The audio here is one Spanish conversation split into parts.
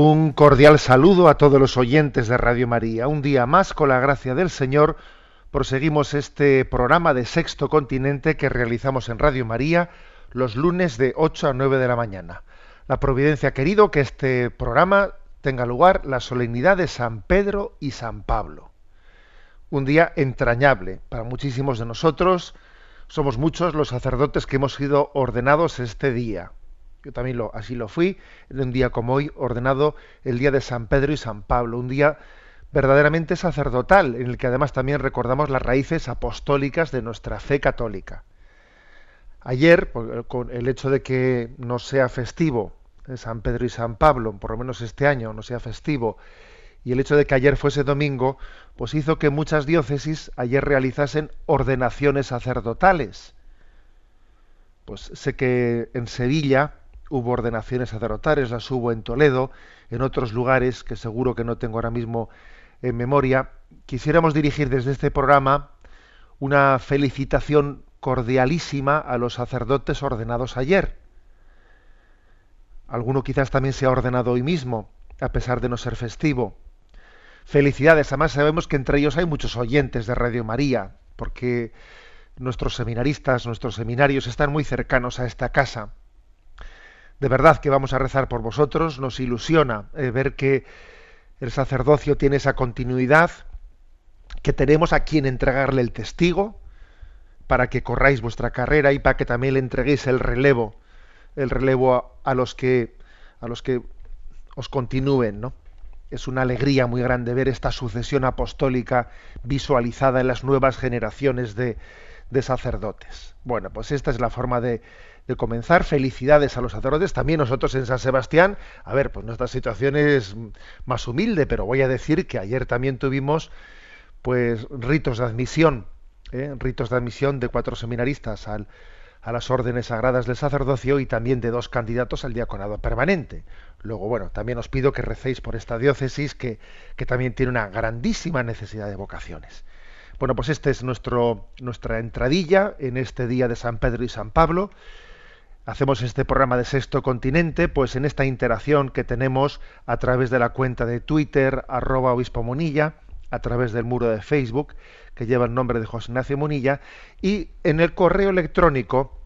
Un cordial saludo a todos los oyentes de Radio María. Un día más, con la gracia del Señor, proseguimos este programa de Sexto Continente que realizamos en Radio María los lunes de 8 a 9 de la mañana. La Providencia ha querido que este programa tenga lugar la solemnidad de San Pedro y San Pablo. Un día entrañable para muchísimos de nosotros. Somos muchos los sacerdotes que hemos sido ordenados este día. Yo también así lo fui, en un día como hoy, ordenado el día de San Pedro y San Pablo, un día verdaderamente sacerdotal, en el que además también recordamos las raíces apostólicas de nuestra fe católica. Ayer, con el hecho de que no sea festivo eh, San Pedro y San Pablo, por lo menos este año no sea festivo, y el hecho de que ayer fuese domingo, pues hizo que muchas diócesis ayer realizasen ordenaciones sacerdotales. Pues sé que en Sevilla hubo ordenaciones sacerdotales, las hubo en Toledo, en otros lugares que seguro que no tengo ahora mismo en memoria. Quisiéramos dirigir desde este programa una felicitación cordialísima a los sacerdotes ordenados ayer. Alguno quizás también se ha ordenado hoy mismo, a pesar de no ser festivo. Felicidades, además sabemos que entre ellos hay muchos oyentes de Radio María, porque nuestros seminaristas, nuestros seminarios están muy cercanos a esta casa. De verdad que vamos a rezar por vosotros, nos ilusiona eh, ver que el sacerdocio tiene esa continuidad, que tenemos a quien entregarle el testigo, para que corráis vuestra carrera y para que también le entreguéis el relevo, el relevo a, a los que a los que os continúen, ¿no? Es una alegría muy grande ver esta sucesión apostólica visualizada en las nuevas generaciones de, de sacerdotes. Bueno, pues esta es la forma de, de comenzar. Felicidades a los sacerdotes. También nosotros en San Sebastián, a ver, pues nuestra situación es más humilde, pero voy a decir que ayer también tuvimos pues ritos de admisión, ¿eh? ritos de admisión de cuatro seminaristas al, a las órdenes sagradas del sacerdocio y también de dos candidatos al diaconado permanente. Luego, bueno, también os pido que recéis por esta diócesis que, que también tiene una grandísima necesidad de vocaciones. Bueno, pues esta es nuestro, nuestra entradilla en este día de San Pedro y San Pablo. Hacemos este programa de Sexto Continente, pues en esta interacción que tenemos a través de la cuenta de Twitter, arroba obispo Monilla, a través del muro de Facebook, que lleva el nombre de José Ignacio Monilla, y en el correo electrónico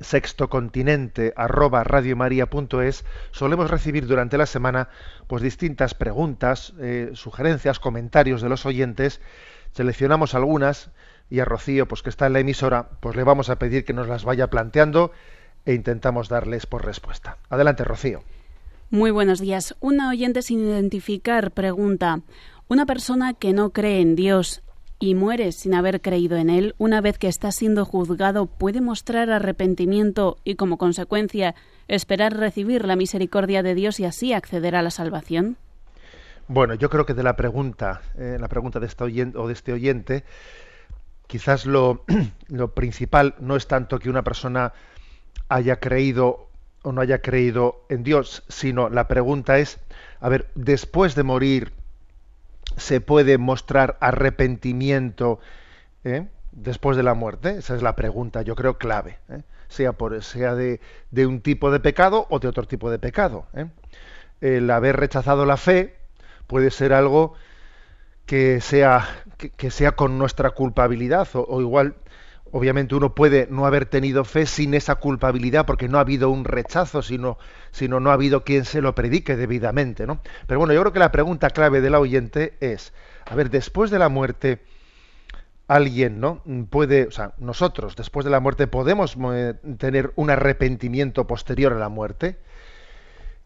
sextocontinente arroba radiomaria.es solemos recibir durante la semana pues distintas preguntas, eh, sugerencias, comentarios de los oyentes. Seleccionamos algunas y a Rocío, pues que está en la emisora, pues le vamos a pedir que nos las vaya planteando e intentamos darles por respuesta. Adelante, Rocío. Muy buenos días. Una oyente sin identificar pregunta, ¿una persona que no cree en Dios y muere sin haber creído en Él, una vez que está siendo juzgado, puede mostrar arrepentimiento y, como consecuencia, esperar recibir la misericordia de Dios y así acceder a la salvación? Bueno, yo creo que de la pregunta, eh, la pregunta de este oyente, o de este oyente, quizás lo, lo principal no es tanto que una persona haya creído o no haya creído en Dios, sino la pregunta es, a ver, después de morir, ¿se puede mostrar arrepentimiento eh, después de la muerte? Esa es la pregunta, yo creo, clave. eh, Sea, por, sea de, de, un tipo de pecado o de otro tipo de pecado. eh. El haber rechazado la fe puede ser algo que sea, que, sea con nuestra culpabilidad o igual obviamente uno puede no haber tenido fe sin esa culpabilidad porque no ha habido un rechazo, sino, sino no ha habido quien se lo predique debidamente, ¿no? Pero bueno, yo creo que la pregunta clave del oyente es, a ver, después de la muerte, alguien, ¿no? Puede, o sea, nosotros, después de la muerte, podemos eh, tener un arrepentimiento posterior a la muerte.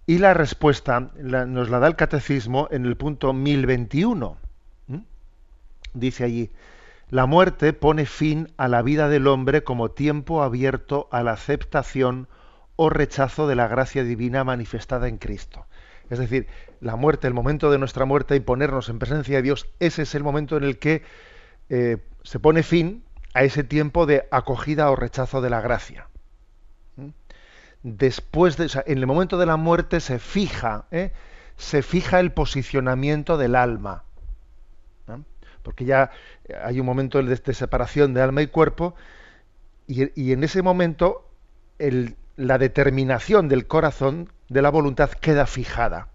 Y la respuesta nos la da el catecismo en el punto 1021. ¿Mm? Dice allí, la muerte pone fin a la vida del hombre como tiempo abierto a la aceptación o rechazo de la gracia divina manifestada en Cristo. Es decir, la muerte, el momento de nuestra muerte y ponernos en presencia de Dios, ese es el momento en el que eh, se pone fin a ese tiempo de acogida o rechazo de la gracia. ¿Mm? Después de, o sea, en el momento de la muerte se fija, ¿eh? se fija el posicionamiento del alma. Porque ya hay un momento de, separación de alma y cuerpo, y, en ese momento la determinación del corazón, de la voluntad, queda fijada.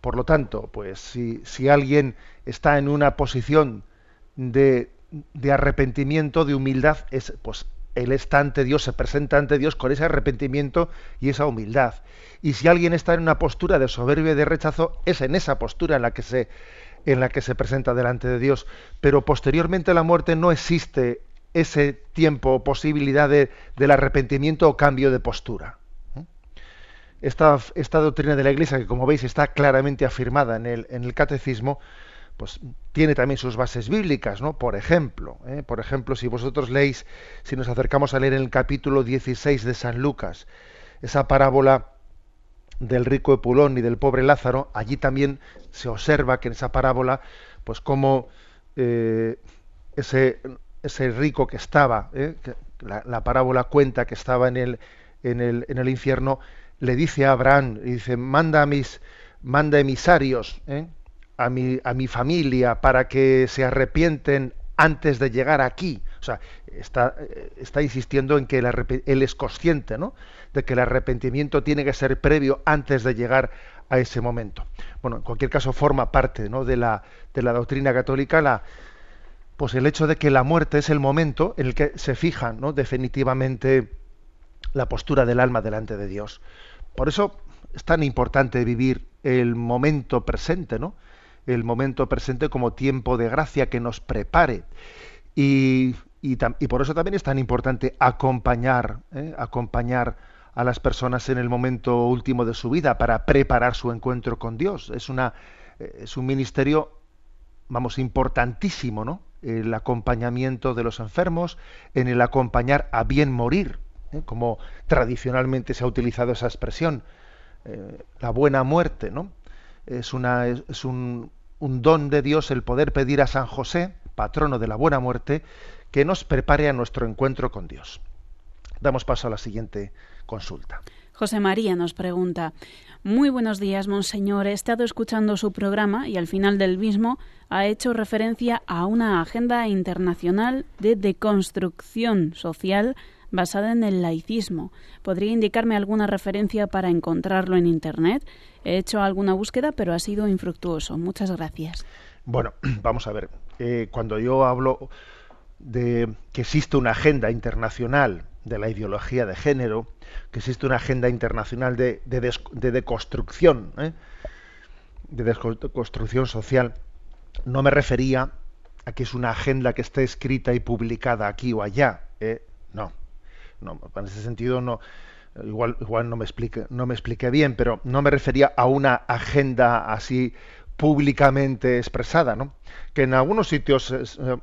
Por lo tanto, pues si, si alguien está en una posición de, de arrepentimiento, de humildad, es, pues él está ante Dios, se presenta ante Dios con ese arrepentimiento y esa humildad. Y si alguien está en una postura de soberbia y de rechazo, es en esa postura en la que se, en la que se presenta delante de Dios. Pero posteriormente a la muerte no existe ese tiempo o posibilidad de- del arrepentimiento o cambio de postura. Esta, doctrina de la Iglesia, que como veis está claramente afirmada en el, en el catecismo, pues tiene también sus bases bíblicas, ¿no? Por ejemplo, ¿eh? por ejemplo, si vosotros leéis, si nos acercamos a leer en el capítulo 16 de San Lucas, esa parábola del rico Epulón y del pobre Lázaro, allí también se observa que en esa parábola, pues como eh, ese, ese rico que estaba, ¿eh? la, la parábola cuenta que estaba en el, en el, en el infierno, le dice a Abraham, y dice, manda a mis, manda emisarios, ¿eh? a mi, a mi familia para que se arrepienten antes de llegar aquí. Sea, está, eh, está insistiendo en que el él es consciente, ¿no? De que el arrepentimiento tiene que ser previo antes de llegar a ese momento. Bueno, en cualquier caso forma parte, ¿no? De la, de la doctrina católica la, pues el hecho de que la muerte es el momento en el que se fija, ¿no? Definitivamente la postura del alma delante de Dios. Por eso es tan importante vivir el momento presente, ¿no? El momento presente como tiempo de gracia que nos prepare. Y, y, por eso también es tan importante acompañar, ¿eh? acompañar a las personas en el momento último de su vida para preparar su encuentro con Dios. Es, una, eh, es un ministerio, vamos, importantísimo, ¿no? El acompañamiento de los enfermos, en el acompañar a bien morir, ¿eh? como tradicionalmente se ha utilizado esa expresión, la buena muerte, ¿no? Es, una, es un, un don de Dios el poder pedir a San José, patrono de la buena muerte, que nos prepare a nuestro encuentro con Dios. Damos paso a la siguiente consulta. José María nos pregunta, Muy buenos días, Monseñor. He estado escuchando su programa y al final del mismo ha hecho referencia a una agenda internacional de deconstrucción social basada en el laicismo. ¿Podría indicarme alguna referencia para encontrarlo en Internet? He hecho alguna búsqueda, pero ha sido infructuoso. Muchas gracias. Bueno, vamos a ver. Eh, cuando yo hablo de que existe una agenda internacional de la ideología de género, que existe una agenda internacional de, de, de deconstrucción, ¿eh? de deconstrucción social, no me refería a que es una agenda que esté escrita y publicada aquí o allá. ¿eh? No, no, en ese sentido no. Igual, igual no me explique, no me expliqué bien, pero no me refería a una agenda así públicamente expresada, ¿no? que en algunos sitios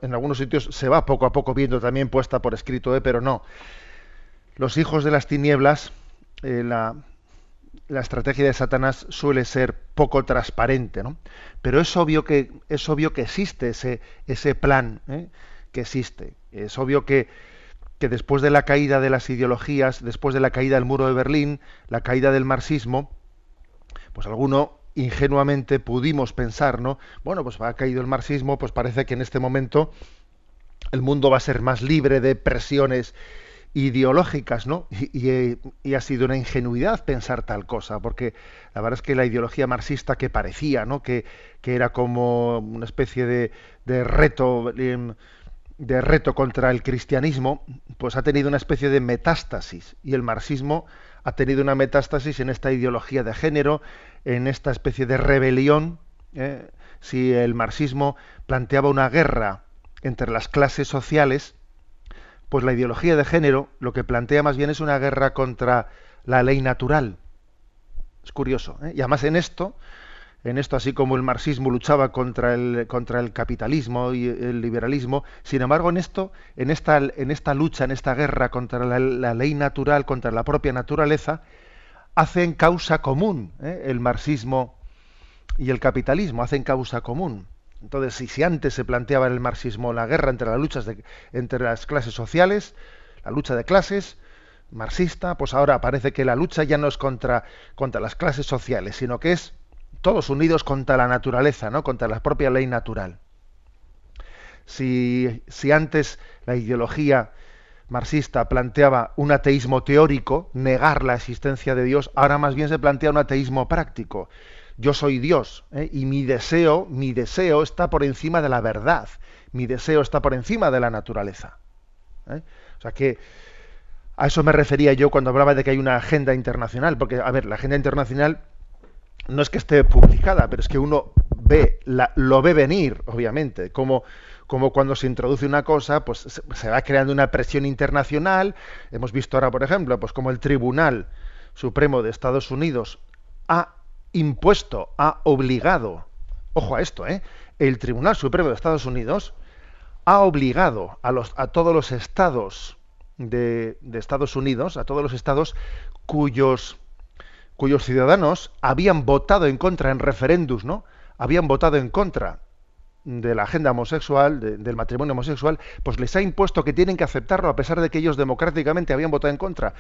en algunos sitios se va poco a poco viendo también puesta por escrito, ¿eh? pero no. Los hijos de las tinieblas, eh, la, estrategia de Satanás suele ser poco transparente, ¿no? Pero es obvio que es obvio que existe ese ese plan, ¿eh? que existe. Es obvio que que después de la caída de las ideologías, después de la caída del muro de Berlín, la caída del marxismo, pues alguno ingenuamente pudimos pensar, ¿no? Bueno, pues ha caído el marxismo, pues parece que en este momento el mundo va a ser más libre de presiones ideológicas, ¿no? Y, y, ha sido una ingenuidad pensar tal cosa, porque la verdad es que la ideología marxista que parecía, ¿no? Que, que era como una especie de, de reto, de reto contra el cristianismo, pues ha tenido una especie de metástasis y el marxismo ha tenido una metástasis en esta ideología de género, en esta especie de rebelión. ¿eh? Si el marxismo planteaba una guerra entre las clases sociales, pues la ideología de género lo que plantea más bien es una guerra contra la ley natural. Es curioso. ¿eh? Y además en esto, en esto, así como el marxismo luchaba contra el, contra el capitalismo y el liberalismo, sin embargo, en esto, en esta, en esta lucha, en esta guerra contra la, ley natural, contra la propia naturaleza, hacen causa común ¿eh? el marxismo y el capitalismo, hacen causa común. Entonces, si, si antes se planteaba el marxismo la guerra entre las luchas de, entre las clases sociales, la lucha de clases, marxista, pues ahora parece que la lucha ya no es contra, contra las clases sociales, sino que es todos unidos contra la naturaleza, ¿no? contra la propia ley natural. Si, si antes la ideología marxista planteaba un ateísmo teórico, negar la existencia de Dios, ahora más bien se plantea un ateísmo práctico. Yo soy Dios ¿eh? y mi deseo, mi deseo está por encima de la verdad, mi deseo está por encima de la naturaleza. ¿eh? O sea que a eso me refería yo cuando hablaba de que hay una agenda internacional, porque, a ver, la agenda internacional no es que esté publicada, pero es que uno ve, lo ve venir, obviamente, como, como cuando se introduce una cosa, pues se, se, va creando una presión internacional. Hemos visto ahora, por ejemplo, pues como el Tribunal Supremo de Estados Unidos ha impuesto, ha obligado, ojo a esto, ¿eh? el Tribunal Supremo de Estados Unidos ha obligado a, los, a todos los estados de, de Estados Unidos, a todos los estados cuyos cuyos ciudadanos habían votado en contra en referéndums, ¿no? Habían votado en contra de la agenda homosexual, de, del matrimonio homosexual, pues les ha impuesto que tienen que aceptarlo a pesar de que ellos democráticamente habían votado en contra.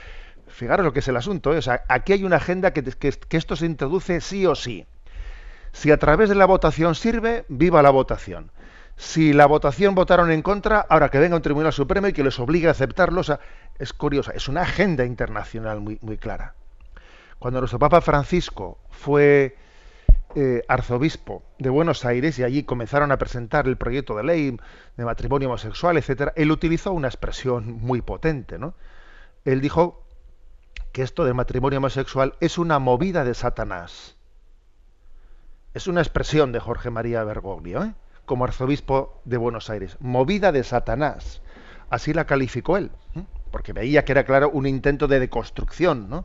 Fijaros lo que es el asunto, ¿eh? o sea, aquí hay una agenda que, esto se introduce sí o sí. Si a través de la votación sirve, viva la votación. Si la votación votaron en contra, ahora que venga un Tribunal Supremo y que les obligue a aceptarlo, o sea, es curiosa, es una agenda internacional muy clara. Cuando nuestro Papa Francisco fue eh, arzobispo de Buenos Aires y allí comenzaron a presentar el proyecto de ley de matrimonio homosexual, etcétera, él utilizó una expresión muy potente, ¿no? Él dijo que esto del matrimonio homosexual es una movida de Satanás. Es una expresión de Jorge María Bergoglio, ¿eh? como arzobispo de Buenos Aires. Movida de Satanás. Así la calificó él, ¿eh? porque veía que era claro un intento de deconstrucción, ¿no?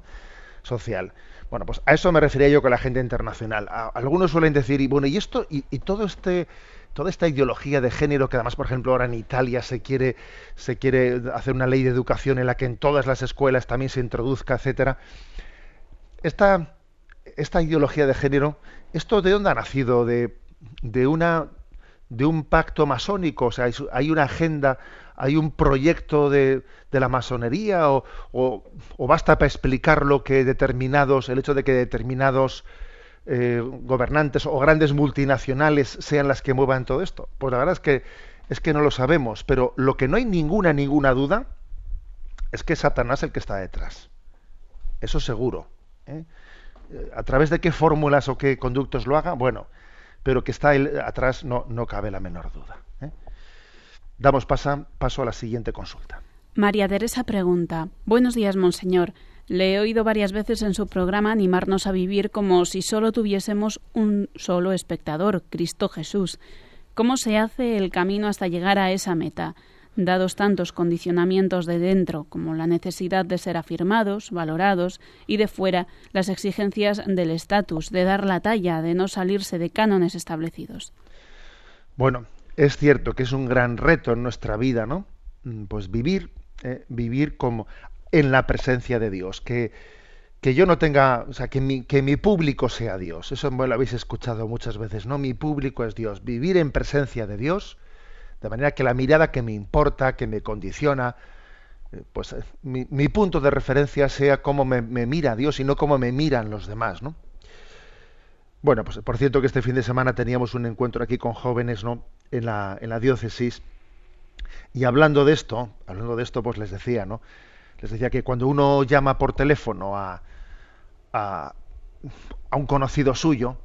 Social. Bueno, pues a eso me refería yo con la agenda internacional. Algunos suelen decir, y bueno, y esto, y, y, todo este, toda esta ideología de género que además, por ejemplo, ahora en Italia se quiere, se quiere hacer una ley de educación en la que en todas las escuelas también se introduzca, etcétera. Esta, esta ideología de género, ¿esto de dónde ha nacido? De, de una de un pacto masónico, o sea, hay una agenda hay un proyecto de, de la masonería o, o, basta para explicar lo que determinados, el hecho de que determinados eh, gobernantes o grandes multinacionales sean las que muevan todo esto? Pues la verdad es que es que no lo sabemos, pero lo que no hay ninguna, ninguna duda es que es Satanás el que está detrás. Eso seguro. ¿eh? ¿A través de qué fórmulas o qué conductos lo haga? Bueno, pero que está él atrás no, no cabe la menor duda. Damos paso a la siguiente consulta. María Teresa pregunta, Buenos días, Monseñor. Le he oído varias veces en su programa animarnos a vivir como si solo tuviésemos un solo espectador, Cristo Jesús. ¿Cómo se hace el camino hasta llegar a esa meta? dados tantos condicionamientos de dentro como la necesidad de ser afirmados, valorados, y de fuera las exigencias del estatus, de dar la talla, de no salirse de cánones establecidos. Bueno, es cierto que es un gran reto en nuestra vida, ¿no? Pues vivir, eh, vivir como en la presencia de Dios, que, que yo no tenga, o sea, que mi, que mi público sea Dios. Eso bueno, lo habéis escuchado muchas veces, ¿no? Mi público es Dios. Vivir en presencia de Dios, de manera que la mirada que me importa, que me condiciona, pues mi, mi punto de referencia sea cómo me, me, mira Dios y no cómo me miran los demás, ¿no? Bueno, pues por cierto que este fin de semana teníamos un encuentro aquí con jóvenes, ¿no? En la, diócesis. Y hablando de esto, hablando de esto, pues les decía, ¿no? Les decía que cuando uno llama por teléfono a, a, a un conocido suyo,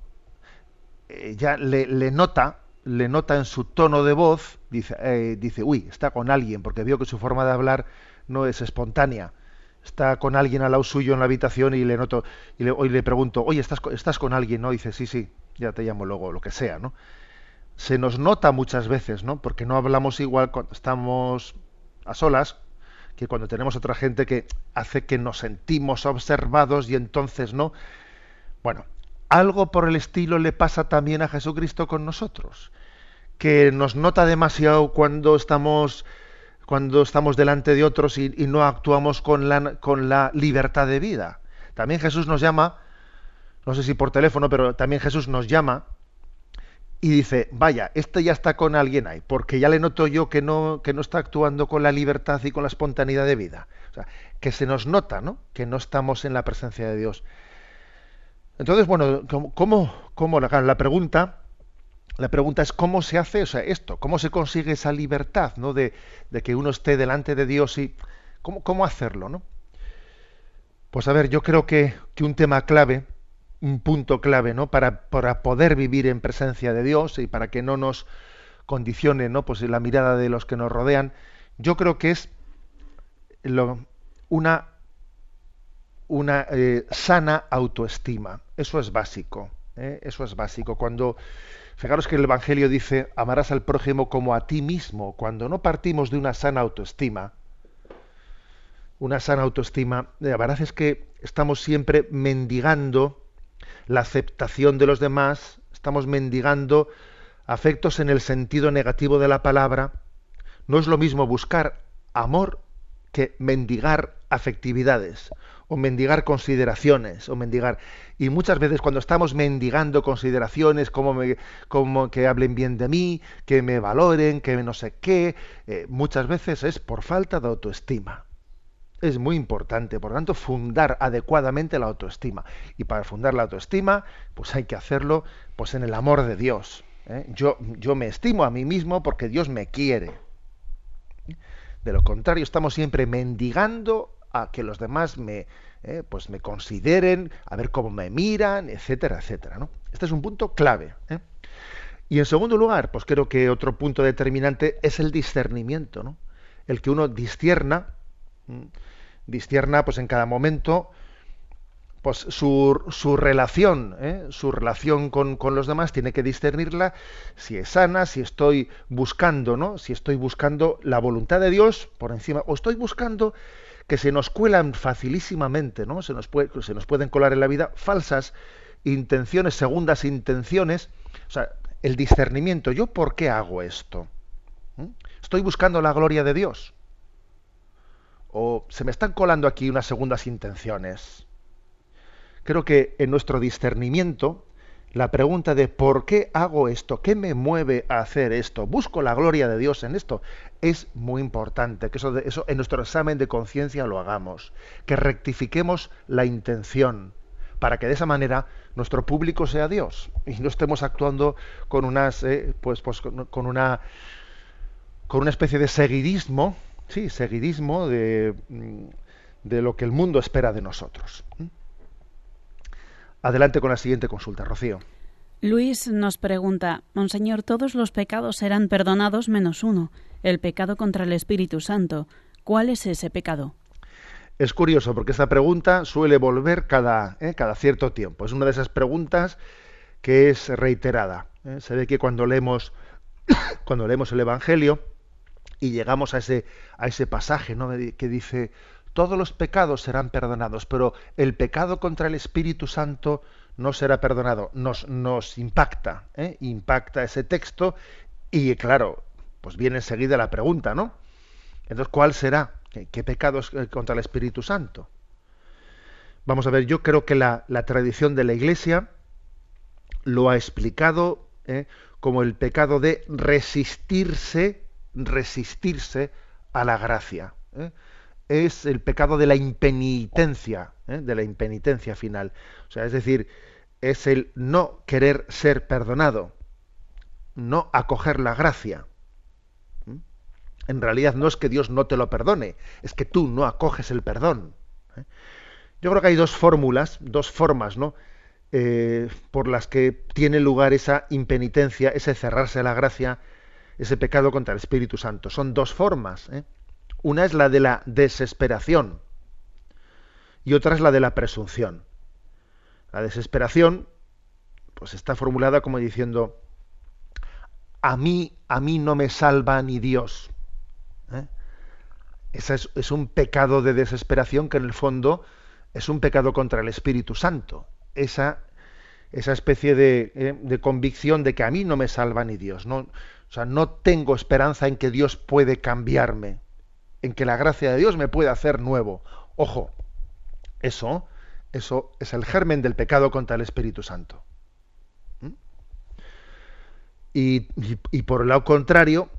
eh, ya le, nota le nota en su tono de voz, dice, eh, dice, uy, está con alguien, porque vio que su forma de hablar no es espontánea. Está con alguien al lado suyo en la habitación y le noto, y le, hoy le pregunto, oye, ¿estás, ¿estás con alguien? ¿No? dice, sí, sí, ya te llamo luego, lo que sea, ¿no? Se nos nota muchas veces, ¿no? Porque no hablamos igual cuando estamos a solas que cuando tenemos otra gente que hace que nos sentimos observados y entonces, ¿no? Bueno, algo por el estilo le pasa también a Jesucristo con nosotros, que nos nota demasiado cuando estamos cuando estamos delante de otros y, y no actuamos con la, con la libertad de vida. También Jesús nos llama, no sé si por teléfono, pero también Jesús nos llama y dice, vaya, este ya está con alguien ahí, porque ya le noto yo que no, que no está actuando con la libertad y con la espontaneidad de vida. O sea, que se nos nota, ¿no? Que no estamos en la presencia de Dios. Entonces, bueno, ¿cómo, cómo, la pregunta, la pregunta es cómo se hace o sea, esto, cómo se consigue esa libertad, ¿no? De, de que uno esté delante de Dios y cómo, cómo hacerlo, ¿no? Pues a ver, yo creo que, que un tema clave, un punto clave, ¿no? Para, poder vivir en presencia de Dios y para que no nos condicione, ¿no? Pues la mirada de los que nos rodean, yo creo que es lo- una una eh, sana autoestima. Eso es básico. ¿eh? Eso es básico. Cuando, fijaros que el Evangelio dice, amarás al prójimo como a ti mismo. Cuando no partimos de una sana autoestima, una sana autoestima, la verdad es que estamos siempre mendigando la aceptación de los demás, estamos mendigando afectos en el sentido negativo de la palabra. No es lo mismo buscar amor que mendigar afectividades o mendigar consideraciones o mendigar y muchas veces cuando estamos mendigando consideraciones como, me- que hablen bien de mí que me valoren que no sé qué eh, muchas veces es por falta de autoestima es muy importante por lo tanto fundar adecuadamente la autoestima y para fundar la autoestima pues hay que hacerlo pues en el amor de Dios ¿eh? yo yo me estimo a mí mismo porque Dios me quiere de lo contrario, estamos siempre mendigando a que los demás me, eh, pues me consideren, a ver cómo me miran, etcétera, etcétera. ¿no? Este es un punto clave. ¿eh? Y en segundo lugar, pues creo que otro punto determinante es el discernimiento, ¿no? El que uno discierna. Discierna pues en cada momento pues su, su relación, ¿eh? su relación con, con los demás tiene que discernirla si es sana, si estoy buscando, ¿no? Si estoy buscando la voluntad de Dios por encima, o estoy buscando que se nos cuelan facilísimamente, ¿no? Se nos, puede, se nos pueden colar en la vida falsas intenciones, segundas intenciones. O sea, el discernimiento, ¿yo por qué hago esto? ¿Mm? ¿Estoy buscando la gloria de Dios? ¿O se me están colando aquí unas segundas intenciones? Creo que en nuestro discernimiento, la pregunta de ¿por qué hago esto? ¿Qué me mueve a hacer esto? ¿Busco la gloria de Dios en esto? Es muy importante que eso, eso en nuestro examen de conciencia lo hagamos, que rectifiquemos la intención, para que de esa manera nuestro público sea Dios y no estemos actuando con unas, eh, pues, pues con una con una especie de seguidismo, sí, seguidismo de, mm, de lo que el mundo espera de nosotros. ¿Mm? Adelante con la siguiente consulta, Rocío. Luis nos pregunta, Monseñor, todos los pecados serán perdonados menos uno, el pecado contra el Espíritu Santo. ¿Cuál es ese pecado? Es curioso porque esta pregunta suele volver cada, eh, cada cierto tiempo. Es una de esas preguntas que es reiterada. ¿eh? Se ve que cuando leemos, cuando leemos el Evangelio y llegamos a ese, a ese pasaje ¿no? que dice todos los pecados serán perdonados, pero el pecado contra el Espíritu Santo no será perdonado. Nos, nos impacta, ¿eh? impacta ese texto y claro, pues viene enseguida la pregunta, ¿no? Entonces, ¿cuál será? ¿Qué, qué pecado es eh, contra el Espíritu Santo? Vamos a ver, yo creo que la, la tradición de la Iglesia lo ha explicado ¿eh? como el pecado de resistirse, resistirse a la gracia. ¿eh? Es el pecado de la impenitencia, ¿eh? de la impenitencia final. O sea, es decir, es el no querer ser perdonado, no acoger la gracia. En realidad no es que Dios no te lo perdone, es que tú no acoges el perdón. ¿eh? Yo creo que hay dos fórmulas, dos formas, ¿no? por las que tiene lugar esa impenitencia, ese cerrarse a la gracia, ese pecado contra el Espíritu Santo. Son dos formas. ¿eh? Una es la de la desesperación y otra es la de la presunción. La desesperación, pues está formulada como diciendo, a mí, a mí no me salva ni Dios. ¿eh? Ese es, un pecado de desesperación que en el fondo es un pecado contra el Espíritu Santo. Esa, esa especie de, eh, de, convicción de que a mí no me salva ni Dios. No, o sea, no tengo esperanza en que Dios puede cambiarme, en que la gracia de Dios me puede hacer nuevo. Ojo, eso, eso es el germen del pecado contra el Espíritu Santo. ¿Mm? Y, y, por el lado contrario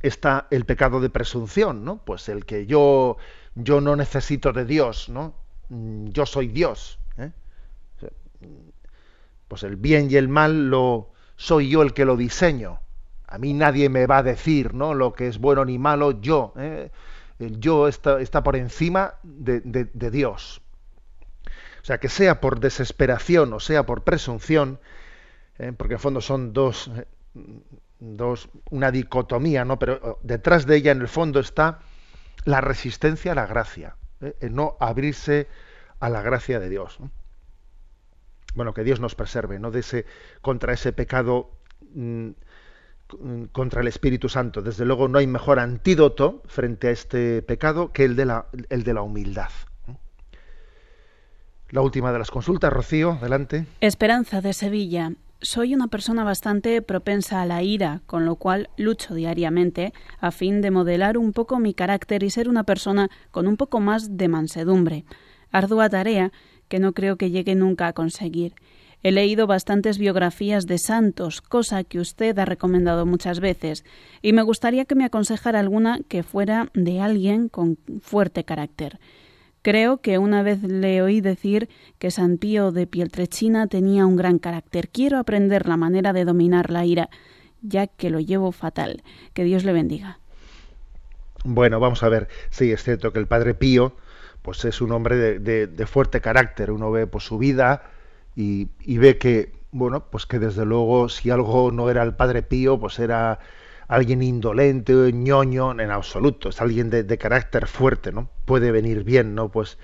está el pecado de presunción, ¿no? Pues el que yo, yo no necesito de Dios, ¿no? Yo soy Dios. ¿eh? Pues el bien y el mal lo soy yo el que lo diseño. A mí nadie me va a decir, ¿no? Lo que es bueno ni malo, yo. ¿eh? Yo está, está por encima de, de, Dios. O sea, que sea por desesperación o sea por presunción, ¿eh? porque en fondo son dos, dos, una dicotomía, ¿no? Pero detrás de ella, en el fondo, está la resistencia a la gracia, ¿eh? el no abrirse a la gracia de Dios. ¿no? Bueno, que Dios nos preserve, ¿no? De ese, contra ese pecado mmm, contra el Espíritu Santo. Desde luego no hay mejor antídoto frente a este pecado que el de la, el de la humildad. La última de las consultas, Rocío, adelante. Esperanza de Sevilla. Soy una persona bastante propensa a la ira, con lo cual lucho diariamente a fin de modelar un poco mi carácter y ser una persona con un poco más de mansedumbre. Ardua tarea que no creo que llegue nunca a conseguir. He leído bastantes biografías de santos, cosa que usted ha recomendado muchas veces, y me gustaría que me aconsejara alguna que fuera de alguien con fuerte carácter. Creo que una vez le oí decir que San Pío de Pieltrechina tenía un gran carácter. Quiero aprender la manera de dominar la ira, ya que lo llevo fatal. Que Dios le bendiga. Bueno, vamos a ver. Sí, es cierto que el Padre Pío, pues es un hombre de, fuerte carácter. Uno ve pues, su vida y, ve que, bueno, pues que desde luego si algo no era el Padre Pío, pues era alguien indolente, ñoño, en absoluto, es alguien de, de, carácter fuerte, ¿no? Puede venir bien, ¿no? Pues,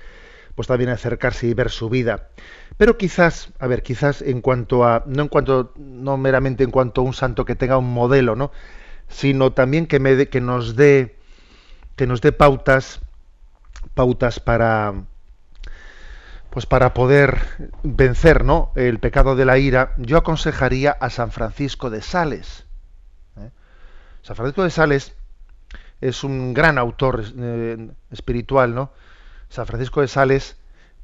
pues también acercarse y ver su vida. Pero quizás, a ver, quizás en cuanto a, no en cuanto, no meramente en cuanto a un santo que tenga un modelo, ¿no? Sino también que, me de, que nos dé, que nos dé pautas, pautas para, pues para poder vencer, ¿no? El pecado de la ira. Yo aconsejaría a San Francisco de Sales San Francisco de Sales es un gran autor eh, espiritual, ¿no? San Francisco de Sales,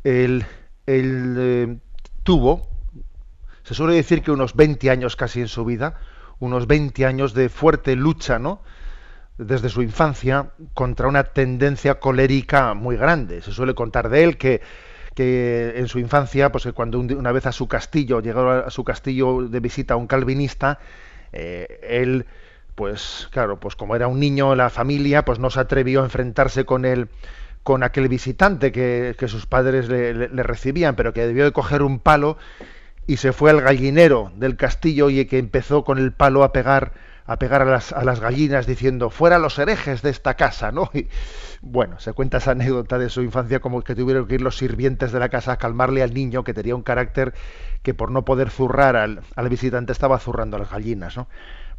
él, él eh, tuvo, se suele decir que unos 20 años casi en su vida, unos 20 años de fuerte lucha, ¿no? Desde su infancia contra una tendencia colérica muy grande. Se suele contar de él que, que en su infancia, pues que cuando un, una vez a su castillo, llegó a su castillo de visita a un calvinista, eh, él pues claro, pues como era un niño la familia, pues no se atrevió a enfrentarse con él con aquel visitante que, sus padres le, le, recibían, pero que debió de coger un palo y se fue al gallinero del castillo y que empezó con el palo a pegar a pegar a las, a las gallinas diciendo fuera los herejes de esta casa, ¿no? Y, bueno, se cuenta esa anécdota de su infancia como que tuvieron que ir los sirvientes de la casa a calmarle al niño que tenía un carácter que por no poder zurrar al, al visitante estaba zurrando a las gallinas, ¿no?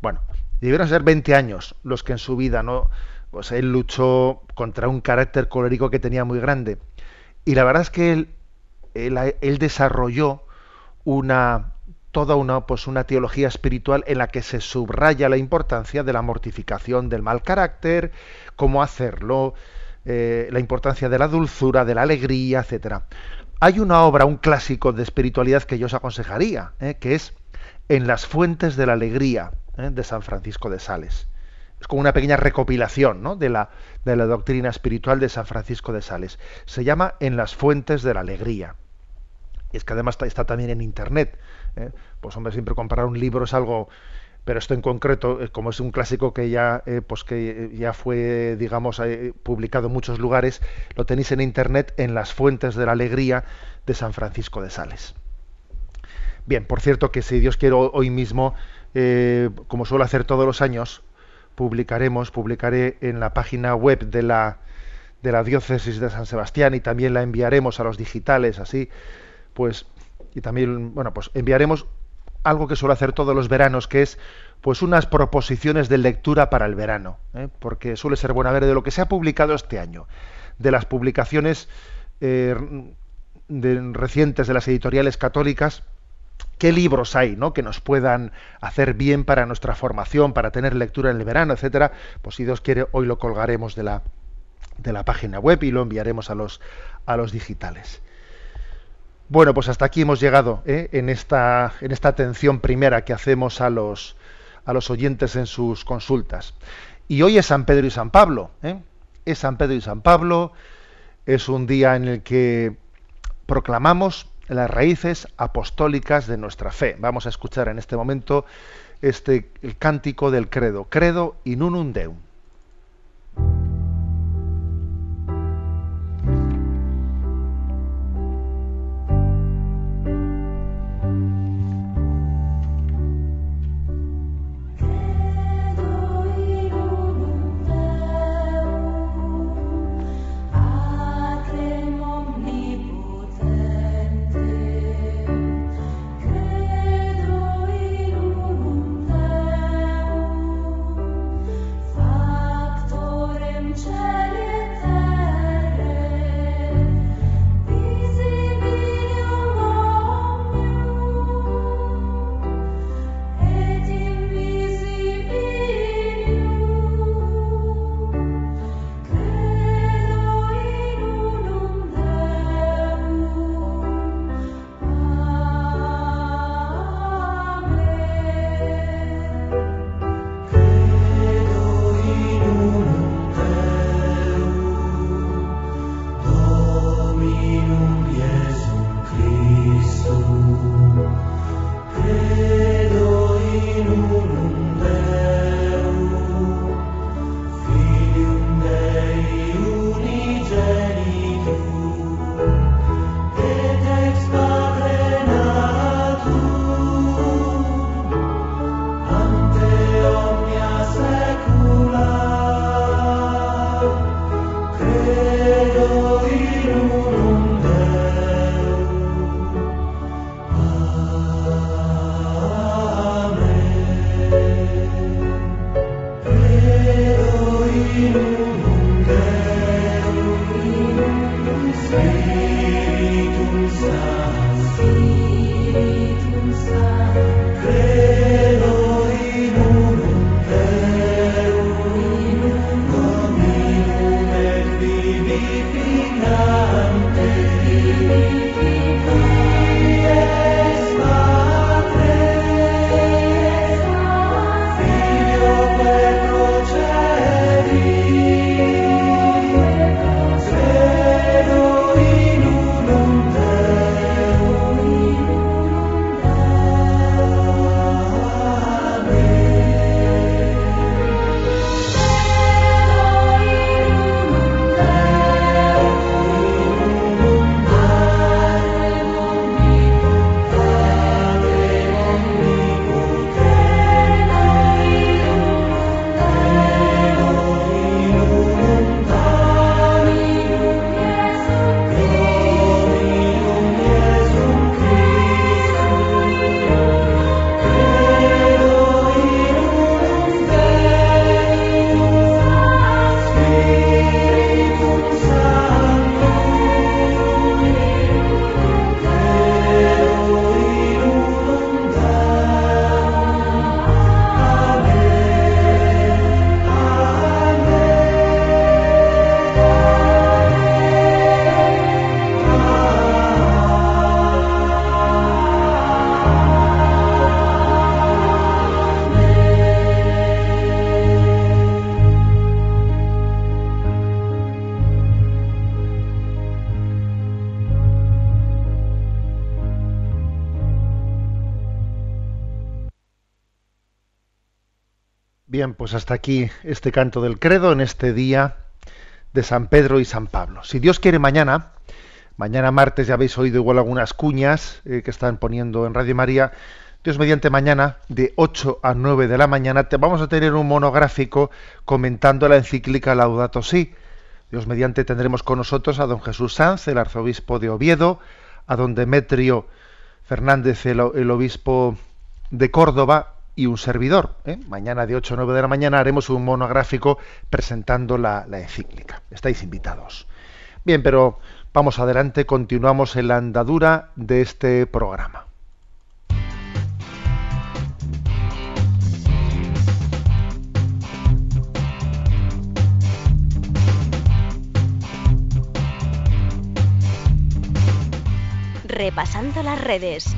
Bueno, debieron ser 20 años los que en su vida, ¿no? Pues él luchó contra un carácter colérico que tenía muy grande. Y la verdad es que él, él, él desarrolló una toda una pues una teología espiritual en la que se subraya la importancia de la mortificación del mal carácter, cómo hacerlo, eh, la importancia de la dulzura, de la alegría, etcétera. Hay una obra, un clásico de espiritualidad que yo os aconsejaría, eh, que es En las fuentes de la alegría, ¿eh? de San Francisco de Sales. Es como una pequeña recopilación ¿no? de, la, de la doctrina espiritual de San Francisco de Sales. Se llama En las fuentes de la alegría. Es que además está, está también en internet. ¿Eh? Pues hombre, siempre comprar un libro es algo, pero esto en concreto, eh, como es un clásico que ya, eh, pues que ya fue, digamos, publicado en muchos lugares, lo tenéis en internet en las fuentes de la alegría de San Francisco de Sales. Bien, por cierto que si Dios quiere hoy mismo, como suelo hacer todos los años, publicaremos, publicaré en la página web de la, de la diócesis de San Sebastián y también la enviaremos a los digitales, así, pues, y también, bueno, pues enviaremos algo que suelo hacer todos los veranos, que es pues unas proposiciones de lectura para el verano, ¿eh? porque suele ser bueno ver de lo que se ha publicado este año, de las publicaciones eh, de- recientes de las editoriales católicas, qué libros hay ¿no? que nos puedan hacer bien para nuestra formación, para tener lectura en el verano, etcétera, pues si Dios quiere, hoy lo colgaremos de la, de la página web y lo enviaremos a los, a los digitales. Bueno, pues hasta aquí hemos llegado ¿eh? en, esta, en esta atención primera que hacemos a los, a los oyentes en sus consultas. Y hoy es San Pedro y San Pablo. ¿eh? Es San Pedro y San Pablo. Es un día en el que proclamamos las raíces apostólicas de nuestra fe. Vamos a escuchar en este momento este el cántico del credo, credo in unum deum. Pues hasta aquí este canto del credo en este día de San Pedro y San Pablo. Si Dios quiere mañana Mañana martes ya habéis oído igual algunas cuñas eh, que están poniendo en Radio María. Dios mediante mañana, de 8 a 9 de la mañana, te vamos a tener un monográfico comentando la encíclica Laudato Si. Dios mediante tendremos con nosotros a don Jesús Sanz, el arzobispo de Oviedo, a don Demetrio Fernández, el, el obispo de Córdoba, y un servidor. ¿eh? Mañana de 8 a 9 de la mañana haremos un monográfico presentando la, la encíclica. Estáis invitados. Bien, pero vamos adelante, continuamos en la andadura de este programa. Repasando las redes.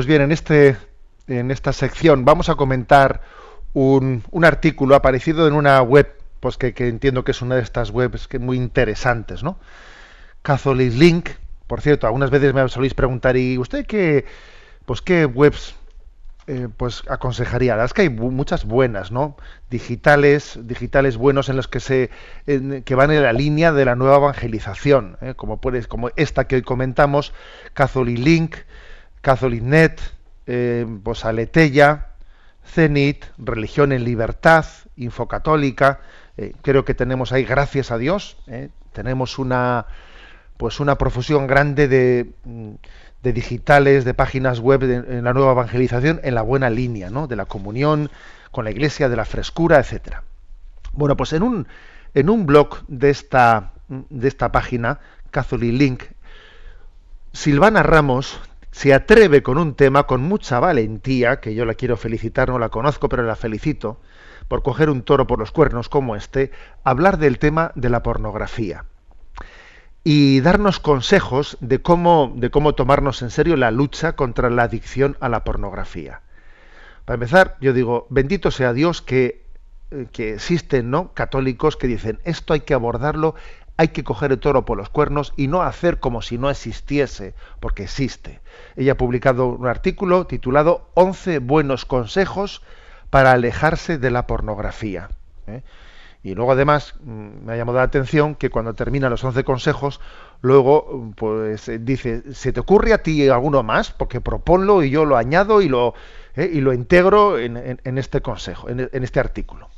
Pues bien, en, este, en esta sección vamos a comentar un, artículo aparecido en una web, pues que, que, entiendo que es una de estas webs que muy interesantes, ¿no? Catholic Link, por cierto, algunas veces me soléis preguntar, ¿y usted qué, pues qué webs eh, pues aconsejaría? La verdad es que hay muchas buenas, ¿no? Digitales, digitales buenos en los que se en, que van en la línea de la nueva evangelización, ¿eh? como puedes, como esta que hoy comentamos, Catholic Link, CatholicNet, eh, Cenit, Religión en Libertad, Infocatólica. Eh, creo que tenemos ahí, gracias a Dios, eh, tenemos una pues una profusión grande de, de digitales, de páginas web de, en la nueva evangelización, en la buena línea, ¿no? De la comunión con la iglesia, de la frescura, etcétera. Bueno, pues en un en un blog de esta de esta página, Catholic Link, Silvana Ramos se atreve con un tema con mucha valentía, que yo la quiero felicitar, no la conozco, pero la felicito, por coger un toro por los cuernos como este, hablar del tema de la pornografía y darnos consejos de cómo, de cómo tomarnos en serio la lucha contra la adicción a la pornografía. Para empezar, yo digo, bendito sea Dios que, que existen ¿no? católicos que dicen, esto hay que abordarlo hay que coger el toro por los cuernos y no hacer como si no existiese, porque existe. Ella ha publicado un artículo titulado 11 buenos consejos para alejarse de la pornografía. ¿eh? Y luego además me ha llamado la atención que cuando termina los 11 consejos, luego pues dice, ¿se te ocurre a ti alguno más? Porque proponlo y yo lo añado y lo, ¿eh? y lo integro en, este consejo, en este artículo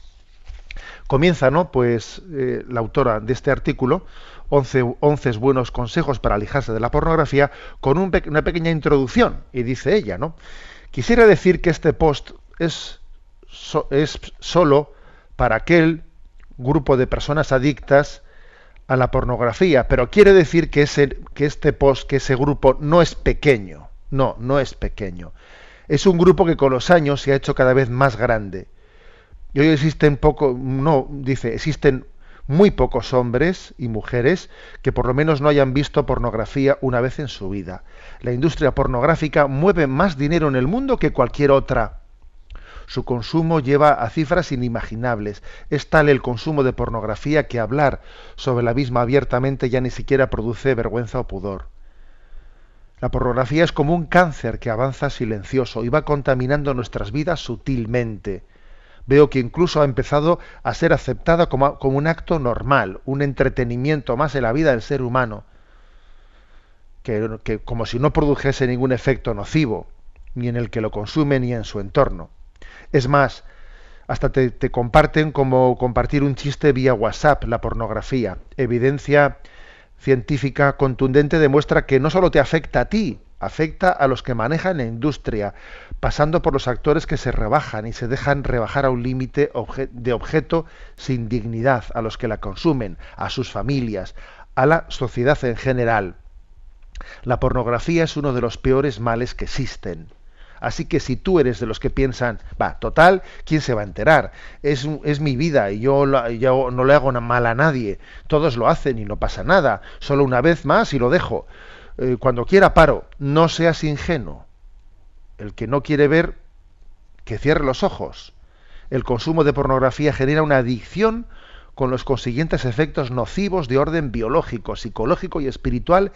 comienza, ¿no? Pues eh, la autora de este artículo, 11, 11, buenos consejos para alejarse de la pornografía, con un una pequeña introducción. Y dice ella, ¿no? Quisiera decir que este post es, so es solo para aquel grupo de personas adictas a la pornografía, pero quiere decir que, ese, que este post, que ese grupo no es pequeño. No, no es pequeño. Es un grupo que con los años se ha hecho cada vez más grande y hoy existen poco, no, dice, existen muy pocos hombres y mujeres que por lo menos no hayan visto pornografía una vez en su vida. La industria pornográfica mueve más dinero en el mundo que cualquier otra. Su consumo lleva a cifras inimaginables. Es tal el consumo de pornografía que hablar sobre la misma abiertamente ya ni siquiera produce vergüenza o pudor. La pornografía es como un cáncer que avanza silencioso y va contaminando nuestras vidas sutilmente veo que incluso ha empezado a ser aceptada como, un acto normal, un entretenimiento más en la vida del ser humano, que, que, como si no produjese ningún efecto nocivo, ni en el que lo consume ni en su entorno. Es más, hasta te, te comparten como compartir un chiste vía WhatsApp, la pornografía. Evidencia científica contundente demuestra que no solo te afecta a ti, afecta a los que manejan la industria, pasando por los actores que se rebajan y se dejan rebajar a un límite de objeto sin dignidad, a los que la consumen, a sus familias, a la sociedad en general. La pornografía es uno de los peores males que existen. Así que si tú eres de los que piensan, va, total, ¿quién se va a enterar? Es, es mi vida y yo, yo no le hago mal a nadie. Todos lo hacen y no pasa nada. Solo una vez más y lo dejo. Eh, cuando quiera paro. No seas ingenuo. El que no quiere ver, que cierre los ojos. El consumo de pornografía genera una adicción con los consiguientes efectos nocivos de orden biológico, psicológico y espiritual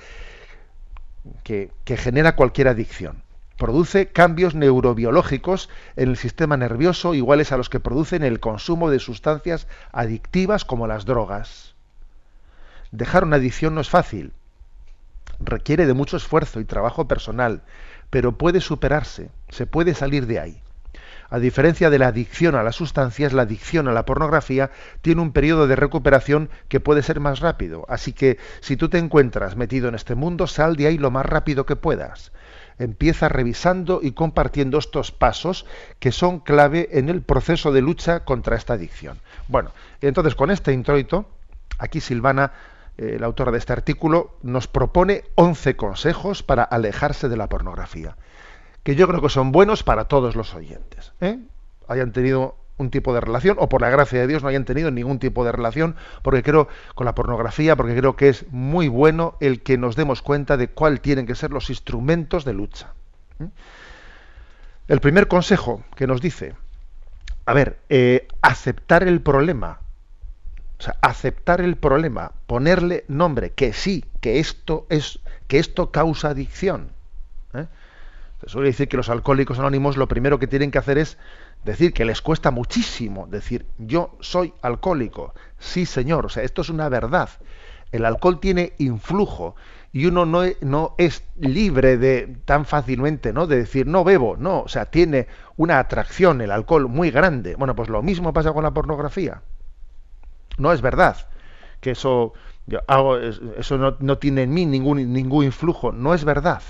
que, que genera cualquier adicción. Produce cambios neurobiológicos en el sistema nervioso iguales a los que producen el consumo de sustancias adictivas como las drogas. Dejar una adicción no es fácil. Requiere de mucho esfuerzo y trabajo personal, pero puede superarse, se puede salir de ahí. A diferencia de la adicción a las sustancias, la adicción a la pornografía tiene un periodo de recuperación que puede ser más rápido. Así que si tú te encuentras metido en este mundo, sal de ahí lo más rápido que puedas. Empieza revisando y compartiendo estos pasos que son clave en el proceso de lucha contra esta adicción. Bueno, entonces con este introito, aquí Silvana, la autora de este artículo, nos propone 11 consejos para alejarse de la pornografía que yo creo que son buenos para todos los oyentes. ¿eh? Hayan tenido un tipo de relación o por la gracia de Dios no hayan tenido ningún tipo de relación porque creo con la pornografía porque creo que es muy bueno el que nos demos cuenta de cuál tienen que ser los instrumentos de lucha. ¿eh? El primer consejo que nos dice, a ver, eh, aceptar el problema, o sea, aceptar el problema, ponerle nombre, que sí, que esto es, que esto causa adicción. ¿eh? Se suele decir que los alcohólicos anónimos lo primero que tienen que hacer es decir que les cuesta muchísimo decir yo soy alcohólico. Sí, señor, o sea, esto es una verdad. El alcohol tiene influjo y uno no, e- no es libre de tan fácilmente, ¿no? De decir no bebo, no, o sea, tiene una atracción el alcohol muy grande. Bueno, pues lo mismo pasa con la pornografía. No es verdad que eso yo hago es- eso no, no tiene en mí ningún ningún influjo, no es verdad.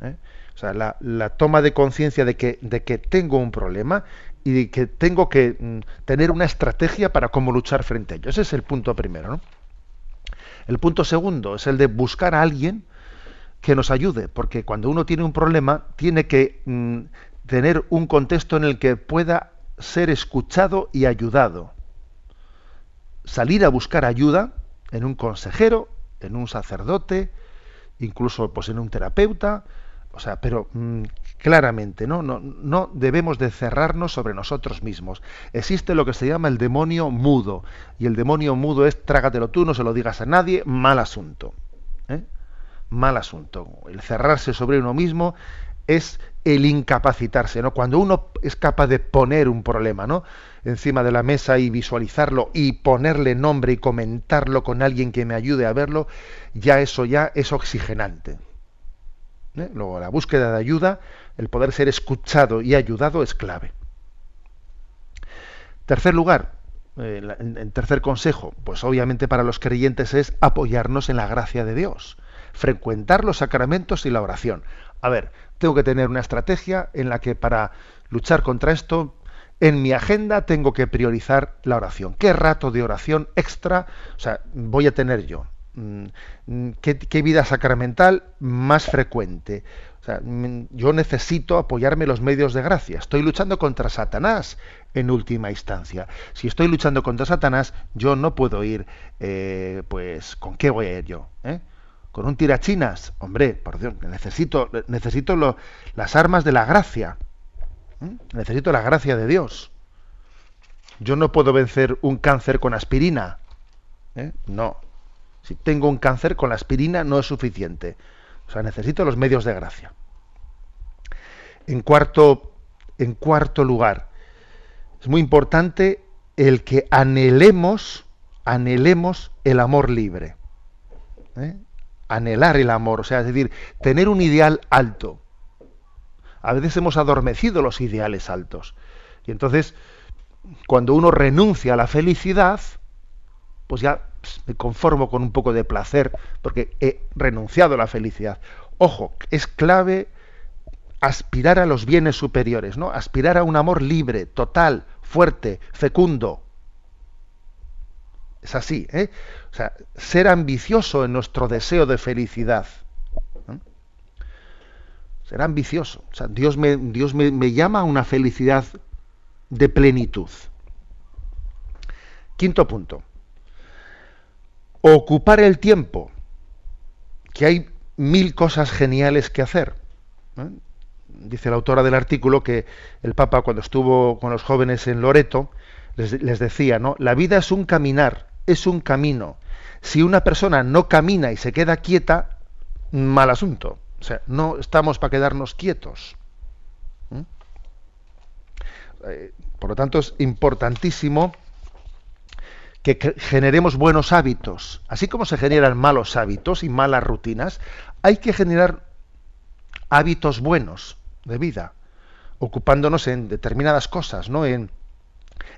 ¿eh? O sea, la, la toma de conciencia de que, de que tengo un problema y de que tengo que mm, tener una estrategia para cómo luchar frente a ello. Ese es el punto primero. El punto segundo es el de buscar a alguien que nos ayude, porque cuando uno tiene un problema tiene que mm, tener un contexto en el que pueda ser escuchado y ayudado. Salir a buscar ayuda en un consejero, en un sacerdote, incluso pues en un terapeuta, o sea, pero mm, claramente, ¿no? ¿no? No debemos de cerrarnos sobre nosotros mismos. Existe lo que se llama el demonio mudo, y el demonio mudo es trágatelo tú, no se lo digas a nadie, mal asunto. ¿eh? Mal asunto. El cerrarse sobre uno mismo es el incapacitarse, ¿no? Cuando uno es capaz de poner un problema, ¿no? encima de la mesa y visualizarlo y ponerle nombre y comentarlo con alguien que me ayude a verlo, ya eso ya es oxigenante. ¿eh? Luego, la búsqueda de ayuda, el poder ser escuchado y ayudado es clave. Tercer lugar, eh, en tercer consejo, pues obviamente para los creyentes es apoyarnos en la gracia de Dios, frecuentar los sacramentos y la oración. A ver, tengo que tener una estrategia en la que para luchar contra esto, en mi agenda tengo que priorizar la oración. ¿Qué rato de oración extra o sea, voy a tener yo? Mm, mm, ¿Qué, vida sacramental más frecuente? O sea, mm, yo necesito apoyarme los medios de gracia. Estoy luchando contra Satanás en última instancia. Si estoy luchando contra Satanás, yo no puedo ir, eh, pues, ¿con qué voy a ir yo? eh? ¿Con un tirachinas? Hombre, por Dios, necesito, necesito las armas de la gracia. ¿eh? Necesito la gracia de Dios. Yo no puedo vencer un cáncer con aspirina. ¿eh? No. Si tengo un cáncer con la aspirina no es suficiente. O sea, necesito los medios de gracia. En cuarto, en cuarto lugar, es muy importante el que anhelemos, anhelemos el amor libre. ¿eh? Anhelar el amor, o sea, es decir, tener un ideal alto. A veces hemos adormecido los ideales altos. Y entonces, cuando uno renuncia a la felicidad, pues ya me conformo con un poco de placer, porque he renunciado a la felicidad. Ojo, es clave aspirar a los bienes superiores, ¿no? Aspirar a un amor libre, total, fuerte, fecundo. Es así, ¿eh? O sea, ser ambicioso en nuestro deseo de felicidad. ser ambicioso. O sea, Dios me, Dios me, llama a una felicidad de plenitud. Quinto punto. Ocupar el tiempo, que hay mil cosas geniales que hacer. Dice la autora del artículo que el Papa cuando estuvo con los jóvenes en Loreto les, decía, ¿no? La vida es un caminar, es un camino. Si una persona no camina y se queda quieta, mal asunto. O sea, no estamos para quedarnos quietos. ¿Mm? Eh, por lo tanto, es importantísimo que generemos buenos hábitos. Así como se generan malos hábitos y malas rutinas, hay que generar hábitos buenos de vida, ocupándonos en determinadas cosas, ¿no? En,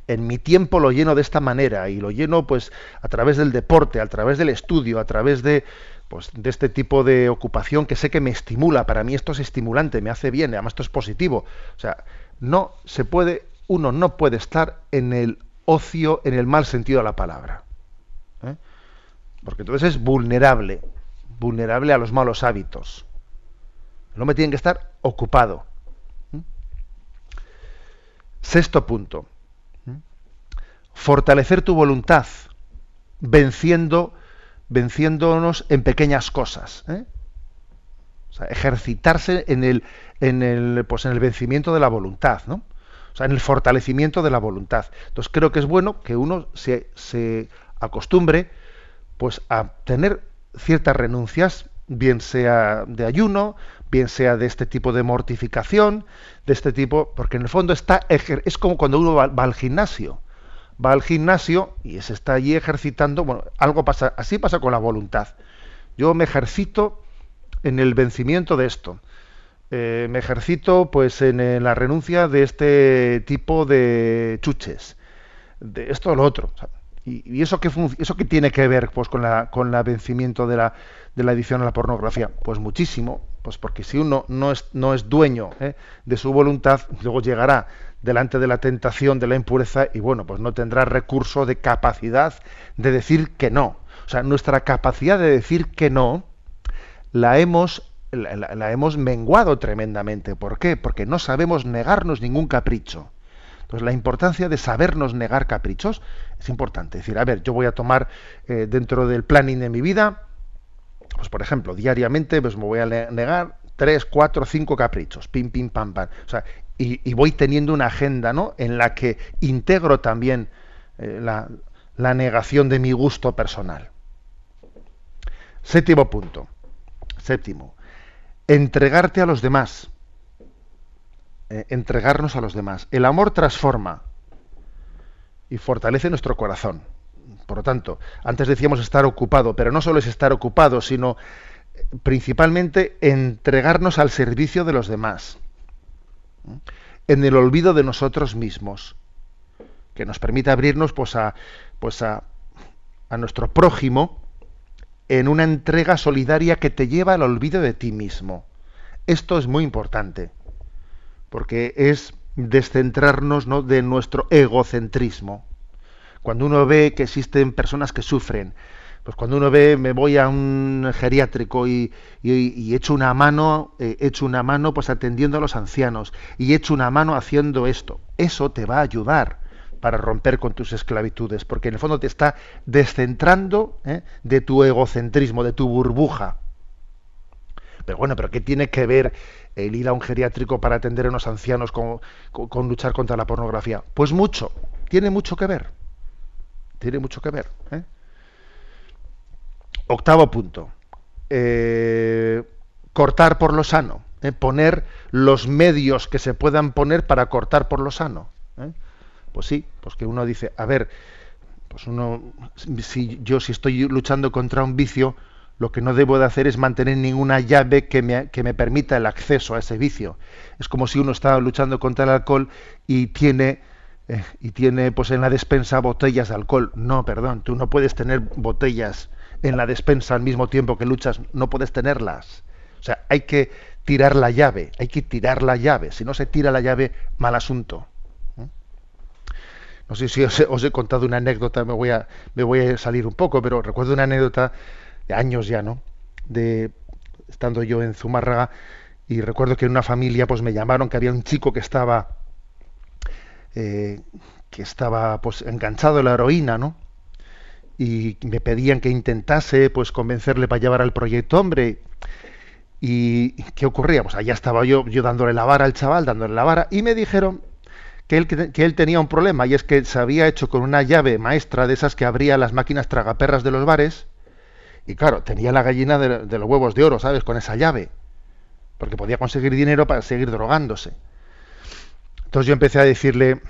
en mi tiempo lo lleno de esta manera y lo lleno pues a través del deporte, a través del estudio, a través de pues de este tipo de ocupación que sé que me estimula, para mí esto es estimulante, me hace bien, además esto es positivo. O sea, no se puede uno no puede estar en el ocio en el mal sentido de la palabra. ¿eh? Porque entonces es vulnerable, vulnerable a los malos hábitos. El hombre tiene que estar ocupado. ¿Mm? Sexto punto. Fortalecer tu voluntad, venciendo, venciéndonos en pequeñas cosas. ¿eh? Ejercitarse en el, en el, pues en el vencimiento de la voluntad, ¿no? O sea, en el fortalecimiento de la voluntad. Entonces creo que es bueno que uno se, se acostumbre pues a tener ciertas renuncias, bien sea de ayuno, bien sea de este tipo de mortificación, de este tipo, porque en el fondo está es como cuando uno va al gimnasio. Va al gimnasio y se está allí ejercitando, bueno, algo pasa, así pasa con la voluntad. Yo me ejercito en el vencimiento de esto. Eh, me ejercito pues en, la renuncia de este tipo de chuches, de esto o lo otro. Y eso que eso que tiene que ver pues con la con el vencimiento de la de la adicción a la pornografía, pues muchísimo, pues porque si uno no es no es dueño ¿eh? de su voluntad, luego llegará delante de la tentación de la impureza y bueno, pues no tendrá recurso de capacidad de decir que no. O sea, nuestra capacidad de decir que no la hemos la, hemos menguado tremendamente. ¿Por qué? Porque no sabemos negarnos ningún capricho. Entonces, la importancia de sabernos negar caprichos es importante. Es decir, a ver, yo voy a tomar eh, dentro del planning de mi vida, pues por ejemplo, diariamente pues me voy a negar tres, cuatro, cinco caprichos, pim, pim, pam, pam. O sea, y, y voy teniendo una agenda, ¿no? En la que integro también eh, la, la negación de mi gusto personal. Séptimo punto. Séptimo. Entregarte a los demás. Eh, entregarnos a los demás. El amor transforma y fortalece nuestro corazón. Por lo tanto, antes decíamos estar ocupado, pero no solo es estar ocupado, sino eh, principalmente entregarnos al servicio de los demás. ¿Mm? En el olvido de nosotros mismos. Que nos permite abrirnos pues, a, pues a, a nuestro prójimo en una entrega solidaria que te lleva al olvido de ti mismo. Esto es muy importante, porque es descentrarnos ¿no? de nuestro egocentrismo. Cuando uno ve que existen personas que sufren, pues cuando uno ve, me voy a un geriátrico y, echo una mano, eh, echo una mano pues atendiendo a los ancianos y echo una mano haciendo esto, eso te va a ayudar para romper con tus esclavitudes, porque en el fondo te está descentrando ¿eh? de tu egocentrismo, de tu burbuja. Pero bueno, pero ¿qué tiene que ver el ir a un geriátrico para atender a unos ancianos con- con luchar contra la pornografía? Pues mucho, tiene mucho que ver. Tiene mucho que ver. ¿eh? Octavo punto. Eh, cortar por lo sano. ¿eh? Poner los medios que se puedan poner para cortar por lo sano. Pues sí, pues que uno dice, a ver, pues uno, si yo si estoy luchando contra un vicio, lo que no debo de hacer es mantener ninguna llave que me, que me permita el acceso a ese vicio. Es como si uno está luchando contra el alcohol y tiene eh, y tiene pues en la despensa botellas de alcohol. No, perdón, tú no puedes tener botellas en la despensa al mismo tiempo que luchas, no puedes tenerlas. O sea, hay que tirar la llave, hay que tirar la llave. Si no se tira la llave, mal asunto. No sé si os he, os he contado una anécdota, me voy, a, me voy a salir un poco, pero recuerdo una anécdota de años ya, ¿no? De estando yo en Zumárraga y recuerdo que en una familia pues me llamaron que había un chico que estaba eh, que estaba pues enganchado la heroína, ¿no? Y me pedían que intentase pues convencerle para llevar al proyecto hombre. ¿Y qué ocurría? Pues allá estaba yo, yo dándole la vara al chaval, dándole la vara, y me dijeron que él, que él tenía un problema, y es que se había hecho con una llave maestra de esas que abría las máquinas tragaperras de los bares, y claro, tenía la gallina de los huevos de oro, ¿sabes? Con esa llave, porque podía conseguir dinero para seguir drogándose. Entonces yo empecé a decirle,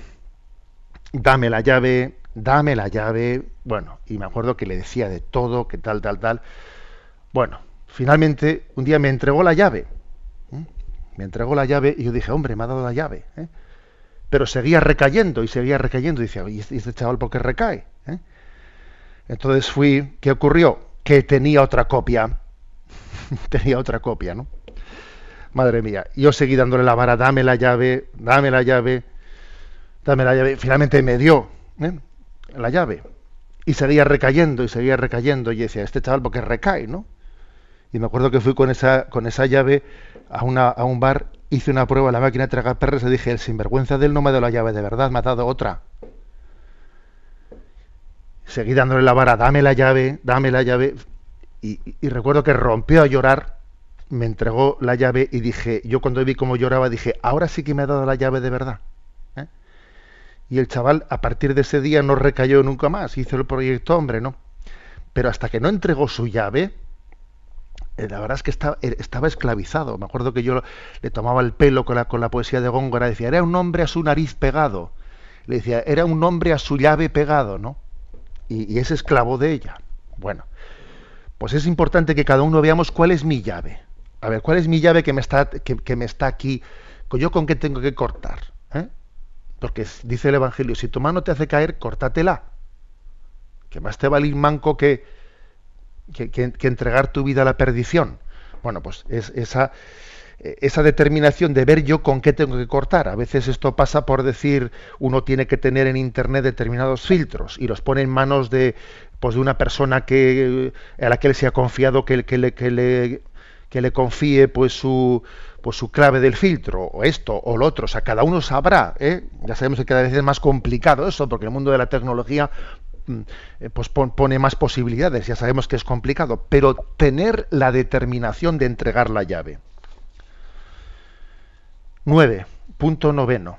dame la llave, dame la llave, bueno, y me acuerdo que le decía de todo, que tal, tal, tal. Bueno, finalmente un día me entregó la llave. Me entregó la llave y yo dije, hombre, me ha dado la llave. ¿eh? Pero seguía recayendo y seguía recayendo. Y decía, ¿y este, este chaval por qué recae? ¿eh? Entonces fui, ¿qué ocurrió? Que tenía otra copia. tenía otra copia, ¿no? Madre mía, yo seguí dándole la vara, dame la llave, dame la llave, dame la llave. Finalmente me dio ¿eh? la llave. Y seguía recayendo y seguía recayendo. Y decía, este chaval porque recae, ¿no? Y me acuerdo que fui con esa, con esa llave a, una, a un bar, hice una prueba la máquina de tragar perros y dije, el sinvergüenza de él no me ha dado la llave de verdad, me ha dado otra. Seguí dándole la vara, dame la llave, dame la llave. Y recuerdo que rompió a llorar, me entregó la llave y dije, yo cuando vi cómo lloraba dije, ahora sí que me ha dado la llave de verdad. ¿eh? Y el chaval a partir de ese día no recayó nunca más, hizo el proyecto hombre, ¿no? Pero hasta que no entregó su llave, eh, la verdad es que estaba, eh, estaba, esclavizado. Me acuerdo que yo le tomaba el pelo con la, con la poesía de Góngora, decía, era un hombre a su nariz pegado. Le decía, era un hombre a su llave pegado, ¿no? Y, y es esclavo de ella. Bueno, pues es importante que cada uno veamos cuál es mi llave. A ver, ¿cuál es mi llave que me está, que, me está aquí? ¿Yo con qué tengo que cortar? ¿Eh? Porque dice el Evangelio, si tu mano te hace caer, córtatela. Que más te vale ir manco que, que, entregar tu vida a la perdición. Bueno, pues es esa, esa determinación de ver yo con qué tengo que cortar. A veces esto pasa por decir, uno tiene que tener en Internet determinados filtros y los pone en manos de, pues, de una persona que, a la que él se ha confiado que, le, que, le, que le confíe pues su, pues su clave del filtro, o esto, o lo otro. O sea, cada uno sabrá. ¿eh? Ya sabemos que cada vez es más complicado eso, porque el mundo de la tecnología pues pone más posibilidades, ya sabemos que es complicado, pero tener la determinación de entregar la llave. 9. Punto noveno.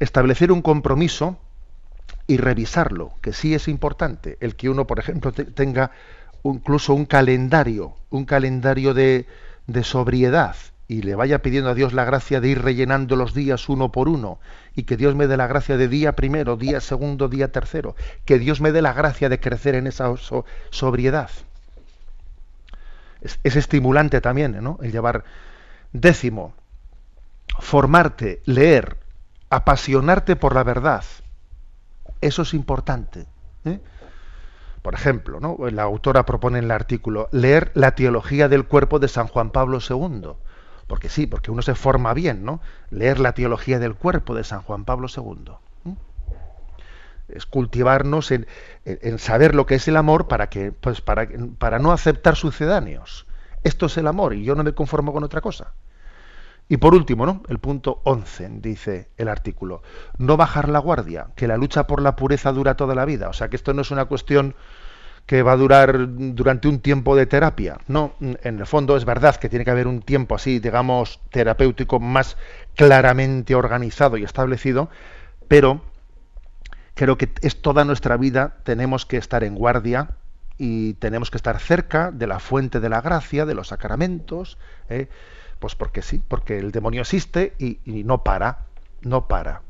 Establecer un compromiso y revisarlo, que sí es importante. El que uno, por ejemplo, te, tenga incluso un calendario, un calendario de, de sobriedad y le vaya pidiendo a Dios la gracia de ir rellenando los días uno por uno y que Dios me dé la gracia de día primero, día segundo, día tercero, que Dios me dé la gracia de crecer en esa so sobriedad. Es, es, estimulante también, ¿no? El llevar décimo, formarte, leer, apasionarte por la verdad. Eso es importante. Por ejemplo, ¿no? la autora propone en el artículo leer la teología del cuerpo de San Juan Pablo II porque sí, porque uno se forma bien, ¿no? Leer la teología del cuerpo de San Juan Pablo II. Es cultivarnos en, en, saber lo que es el amor para que, pues para, para no aceptar sucedáneos. Esto es el amor y yo no me conformo con otra cosa. Y por último, ¿no? El punto 11, dice el artículo, no bajar la guardia, que la lucha por la pureza dura toda la vida. O sea, que esto no es una cuestión que va a durar durante un tiempo de terapia. No, en el fondo es verdad que tiene que haber un tiempo así, digamos, terapéutico más claramente organizado y establecido, pero creo que es toda nuestra vida tenemos que estar en guardia y tenemos que estar cerca de la fuente de la gracia, de los sacramentos, ¿eh? Pues porque sí, porque el demonio existe y, no para, no para.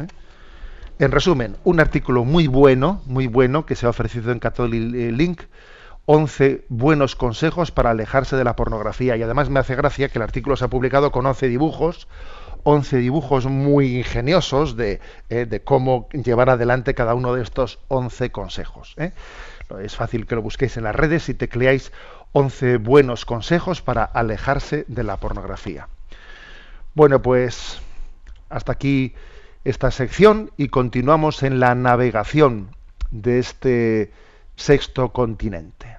¿eh? En resumen, un artículo muy bueno, muy bueno, que se ha ofrecido en Catholic Link, 11 buenos consejos para alejarse de la pornografía. Y además me hace gracia que el artículo se ha publicado con 11 dibujos, 11 dibujos muy ingeniosos de, eh, de cómo llevar adelante cada uno de estos 11 consejos. ¿eh? Es fácil que lo busquéis en las redes y tecleáis 11 buenos consejos para alejarse de la pornografía. Bueno, pues hasta aquí esta sección y continuamos en la navegación de este sexto continente.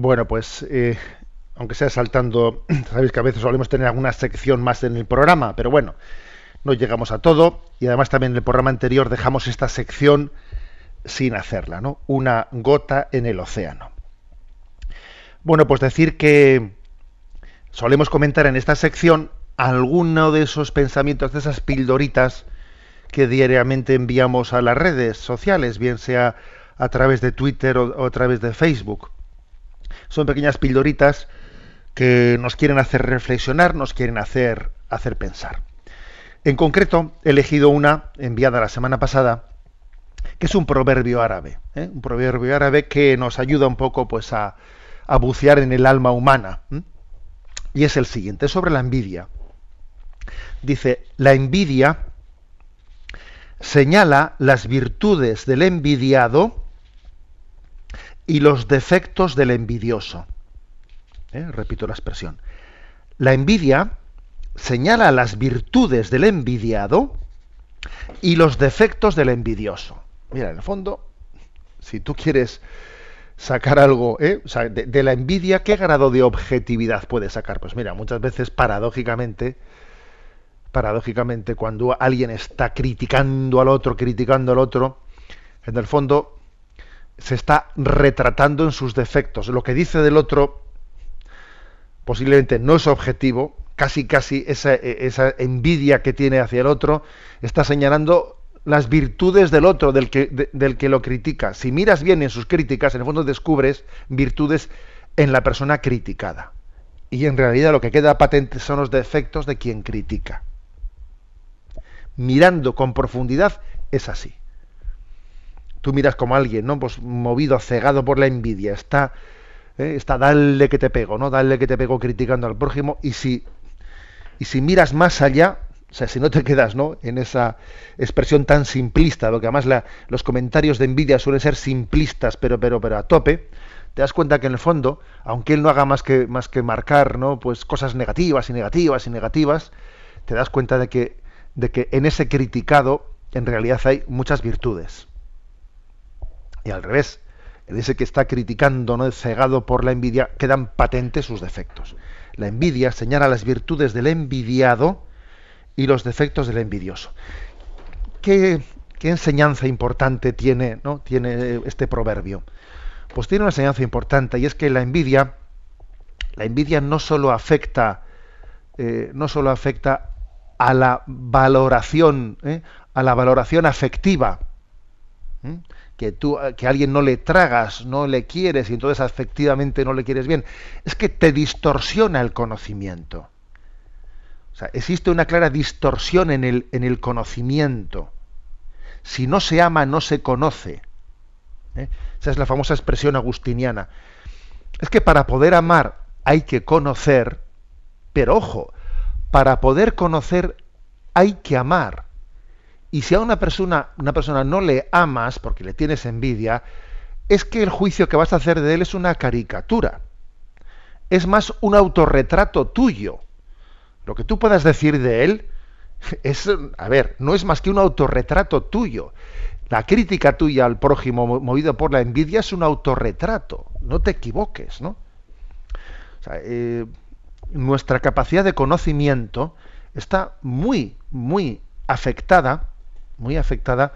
Bueno, pues eh, aunque sea saltando, sabéis que a veces solemos tener alguna sección más en el programa, pero bueno, no llegamos a todo y además también en el programa anterior dejamos esta sección sin hacerla, ¿no? Una gota en el océano. Bueno, pues decir que solemos comentar en esta sección alguno de esos pensamientos, de esas pildoritas que diariamente enviamos a las redes sociales, bien sea a través de Twitter o, o a través de Facebook. Son pequeñas pildoritas que nos quieren hacer reflexionar, nos quieren hacer, hacer pensar. En concreto, he elegido una enviada la semana pasada, que es un proverbio árabe, ¿eh? un proverbio árabe que nos ayuda un poco pues, a, a bucear en el alma humana. Y es el siguiente, sobre la envidia. Dice, la envidia señala las virtudes del envidiado y los defectos del envidioso. ¿Eh? Repito la expresión. La envidia señala las virtudes del envidiado y los defectos del envidioso. Mira, en el fondo, si tú quieres sacar algo ¿eh? de, la envidia, ¿qué grado de objetividad puedes sacar? Pues mira, muchas veces paradójicamente, paradójicamente, cuando alguien está criticando al otro, criticando al otro, en el fondo se está retratando en sus defectos. Lo que dice del otro posiblemente no es objetivo, casi casi esa, esa, envidia que tiene hacia el otro está señalando las virtudes del otro, del que lo critica. Si miras bien en sus críticas, en el fondo descubres virtudes en la persona criticada. Y en realidad lo que queda patente son los defectos de quien critica. Mirando con profundidad es así tú miras como alguien, ¿no? Pues movido, cegado por la envidia, está, ¿eh? está dale que te pego, ¿no? Dale que te pego criticando al prójimo, y si, y si miras más allá, o sea, si no te quedas, ¿no? En esa expresión tan simplista, lo que además la, los comentarios de envidia suelen ser simplistas, pero, pero, pero a tope, te das cuenta que en el fondo, aunque él no haga más que, más que marcar, ¿no? Pues cosas negativas y negativas y negativas, te das cuenta de que, de que en ese criticado, en realidad hay muchas virtudes. Y al revés, en ese que está criticando, no cegado por la envidia, quedan patentes sus defectos. La envidia señala las virtudes del envidiado y los defectos del envidioso. ¿Qué, enseñanza importante tiene, ¿no? tiene este proverbio? Pues tiene una enseñanza importante y es que la envidia, la envidia no solo afecta, eh, no solo afecta a la valoración, ¿eh? a la valoración afectiva. ¿eh? Que tú que a alguien no le tragas, no le quieres y entonces afectivamente no le quieres bien, es que te distorsiona el conocimiento. O sea, existe una clara distorsión en el, en el conocimiento. Si no se ama, no se conoce. ¿Eh? Esa es la famosa expresión agustiniana. Es que para poder amar hay que conocer, pero ojo, para poder conocer hay que amar. Y si a una persona, una persona no le amas porque le tienes envidia, es que el juicio que vas a hacer de él es una caricatura. Es más un autorretrato tuyo. Lo que tú puedas decir de él es, a ver, no es más que un autorretrato tuyo. La crítica tuya al prójimo movido por la envidia es un autorretrato. No te equivoques, ¿no? Eh, nuestra capacidad de conocimiento está muy, muy afectada muy afectada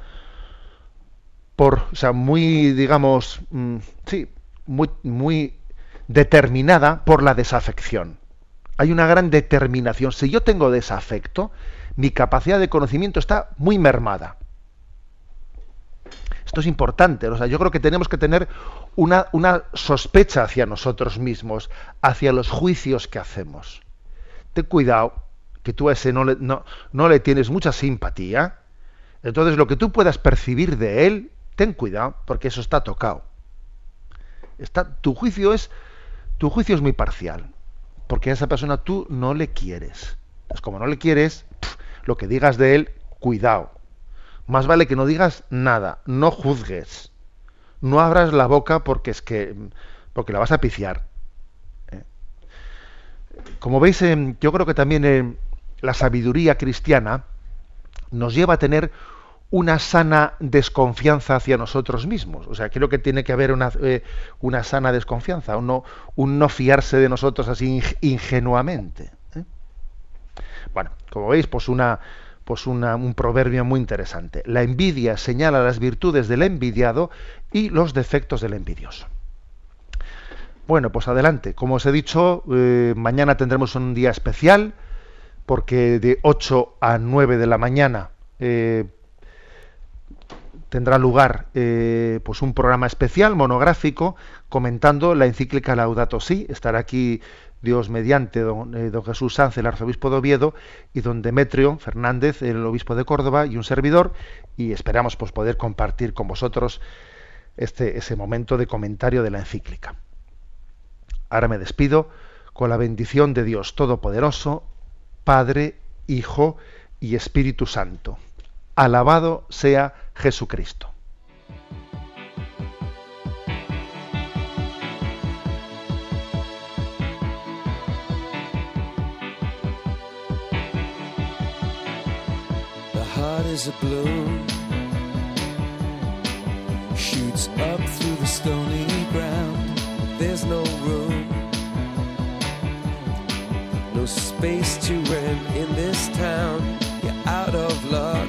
por, o sea, muy, digamos, mmm, sí, muy, muy determinada por la desafección. Hay una gran determinación. Si yo tengo desafecto, mi capacidad de conocimiento está muy mermada. Esto es importante. O sea, yo creo que tenemos que tener una, una sospecha hacia nosotros mismos, hacia los juicios que hacemos. Ten cuidado que tú a ese no le, no, no le tienes mucha simpatía, entonces, lo que tú puedas percibir de él, ten cuidado, porque eso está tocado. Está, tu juicio es, tu juicio es muy parcial, porque a esa persona tú no le quieres. Pues como no le quieres, lo que digas de él, cuidado. Más vale que no digas nada, no juzgues. No abras la boca porque es que porque la vas a piciar. ¿eh? Como veis, eh, yo creo que también eh, la sabiduría cristiana nos lleva a tener una sana desconfianza hacia nosotros mismos. O sea, creo que tiene que haber una, eh, una sana desconfianza, un no, un no fiarse de nosotros así ing- ingenuamente. ¿eh? Bueno, como veis, pues una, pues una- un proverbio muy interesante. La envidia señala las virtudes del envidiado y los defectos del envidioso. Bueno, pues adelante. Como os he dicho, eh, mañana tendremos un día especial porque de 8 a 9 de la mañana tendrá lugar eh, pues un programa especial monográfico comentando la encíclica Laudato Si. Estará aquí Dios mediante don, eh, don Jesús Sanz, el arzobispo de Oviedo, y don Demetrio Fernández, el obispo de Córdoba, y un servidor, y esperamos pues, poder compartir con vosotros este, ese momento de comentario de la encíclica. Ahora me despido con la bendición de Dios Todopoderoso, Padre, Hijo y Espíritu Santo. Alabado sea Jesucristo. The heart is a bloom, shoots up through the stony ground. There's no room, no space to rent in this town. You're out of luck,